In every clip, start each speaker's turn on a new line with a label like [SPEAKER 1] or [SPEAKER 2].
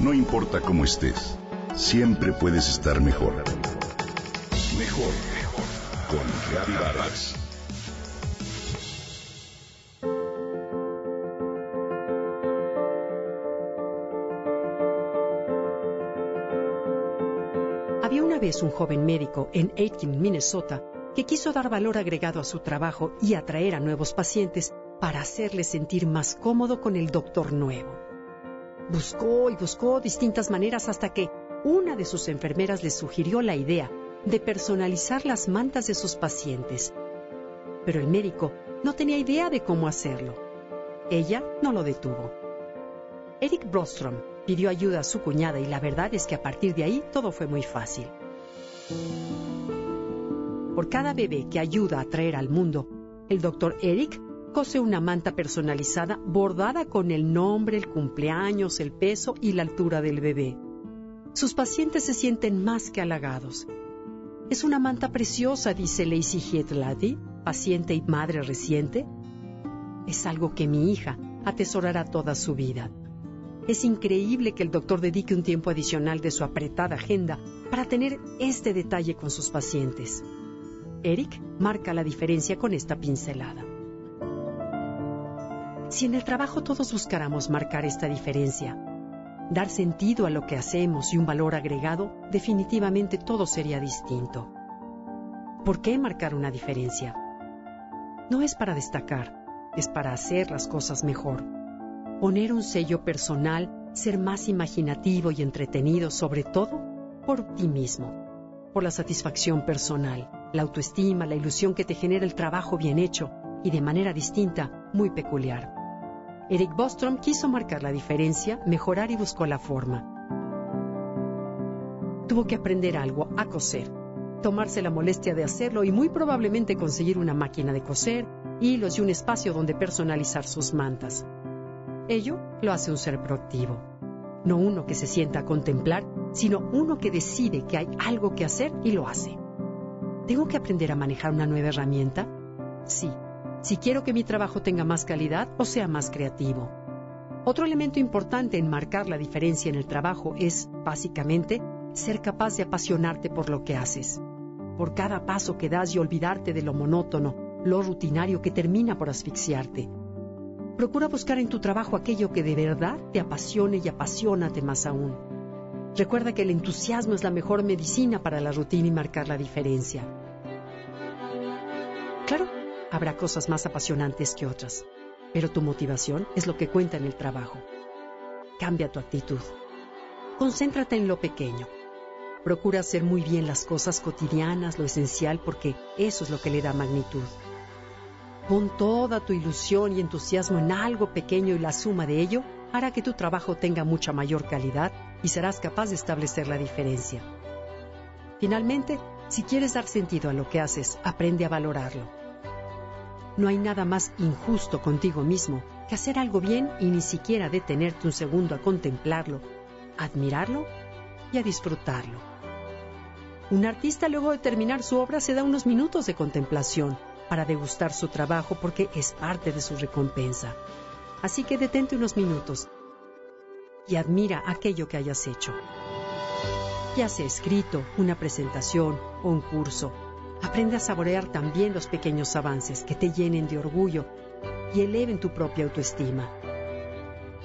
[SPEAKER 1] No importa cómo estés, siempre puedes estar mejor. Mejor, mejor. Con Vargas.
[SPEAKER 2] Había una vez un joven médico en Aitkin, Minnesota, que quiso dar valor agregado a su trabajo y atraer a nuevos pacientes para hacerle sentir más cómodo con el doctor nuevo. Buscó y buscó distintas maneras hasta que una de sus enfermeras le sugirió la idea de personalizar las mantas de sus pacientes. Pero el médico no tenía idea de cómo hacerlo. Ella no lo detuvo. Eric Brostrom pidió ayuda a su cuñada y la verdad es que a partir de ahí todo fue muy fácil. Por cada bebé que ayuda a traer al mundo, el doctor Eric cose una manta personalizada bordada con el nombre, el cumpleaños, el peso y la altura del bebé. Sus pacientes se sienten más que halagados. Es una manta preciosa, dice Lacey Hietlady, paciente y madre reciente. Es algo que mi hija atesorará toda su vida. Es increíble que el doctor dedique un tiempo adicional de su apretada agenda para tener este detalle con sus pacientes. Eric marca la diferencia con esta pincelada. Si en el trabajo todos buscáramos marcar esta diferencia, dar sentido a lo que hacemos y un valor agregado, definitivamente todo sería distinto. ¿Por qué marcar una diferencia? No es para destacar, es para hacer las cosas mejor. Poner un sello personal, ser más imaginativo y entretenido, sobre todo por ti mismo, por la satisfacción personal, la autoestima, la ilusión que te genera el trabajo bien hecho y de manera distinta, muy peculiar. Eric Bostrom quiso marcar la diferencia, mejorar y buscó la forma. Tuvo que aprender algo, a coser, tomarse la molestia de hacerlo y muy probablemente conseguir una máquina de coser, hilos y un espacio donde personalizar sus mantas. Ello lo hace un ser proactivo. No uno que se sienta a contemplar, sino uno que decide que hay algo que hacer y lo hace. ¿Tengo que aprender a manejar una nueva herramienta? Sí, si quiero que mi trabajo tenga más calidad o sea más creativo. Otro elemento importante en marcar la diferencia en el trabajo es, básicamente, ser capaz de apasionarte por lo que haces. Por cada paso que das y olvidarte de lo monótono, lo rutinario que termina por asfixiarte. Procura buscar en tu trabajo aquello que de verdad te apasione y apasionate más aún. Recuerda que el entusiasmo es la mejor medicina para la rutina y marcar la diferencia. Habrá cosas más apasionantes que otras, pero tu motivación es lo que cuenta en el trabajo. Cambia tu actitud. Concéntrate en lo pequeño. Procura hacer muy bien las cosas cotidianas, lo esencial, porque eso es lo que le da magnitud. Pon toda tu ilusión y entusiasmo en algo pequeño y la suma de ello hará que tu trabajo tenga mucha mayor calidad y serás capaz de establecer la diferencia. Finalmente, si quieres dar sentido a lo que haces, aprende a valorarlo. No hay nada más injusto contigo mismo que hacer algo bien y ni siquiera detenerte un segundo a contemplarlo, admirarlo y a disfrutarlo. Un artista luego de terminar su obra se da unos minutos de contemplación para degustar su trabajo porque es parte de su recompensa. Así que detente unos minutos y admira aquello que hayas hecho. Ya sea escrito, una presentación o un curso, Aprende a saborear también los pequeños avances que te llenen de orgullo y eleven tu propia autoestima.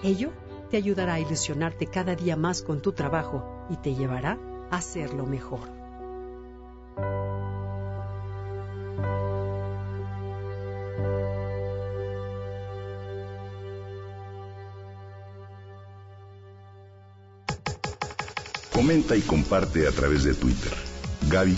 [SPEAKER 2] Ello te ayudará a ilusionarte cada día más con tu trabajo y te llevará a hacerlo mejor.
[SPEAKER 1] Comenta y comparte a través de Twitter. Gaby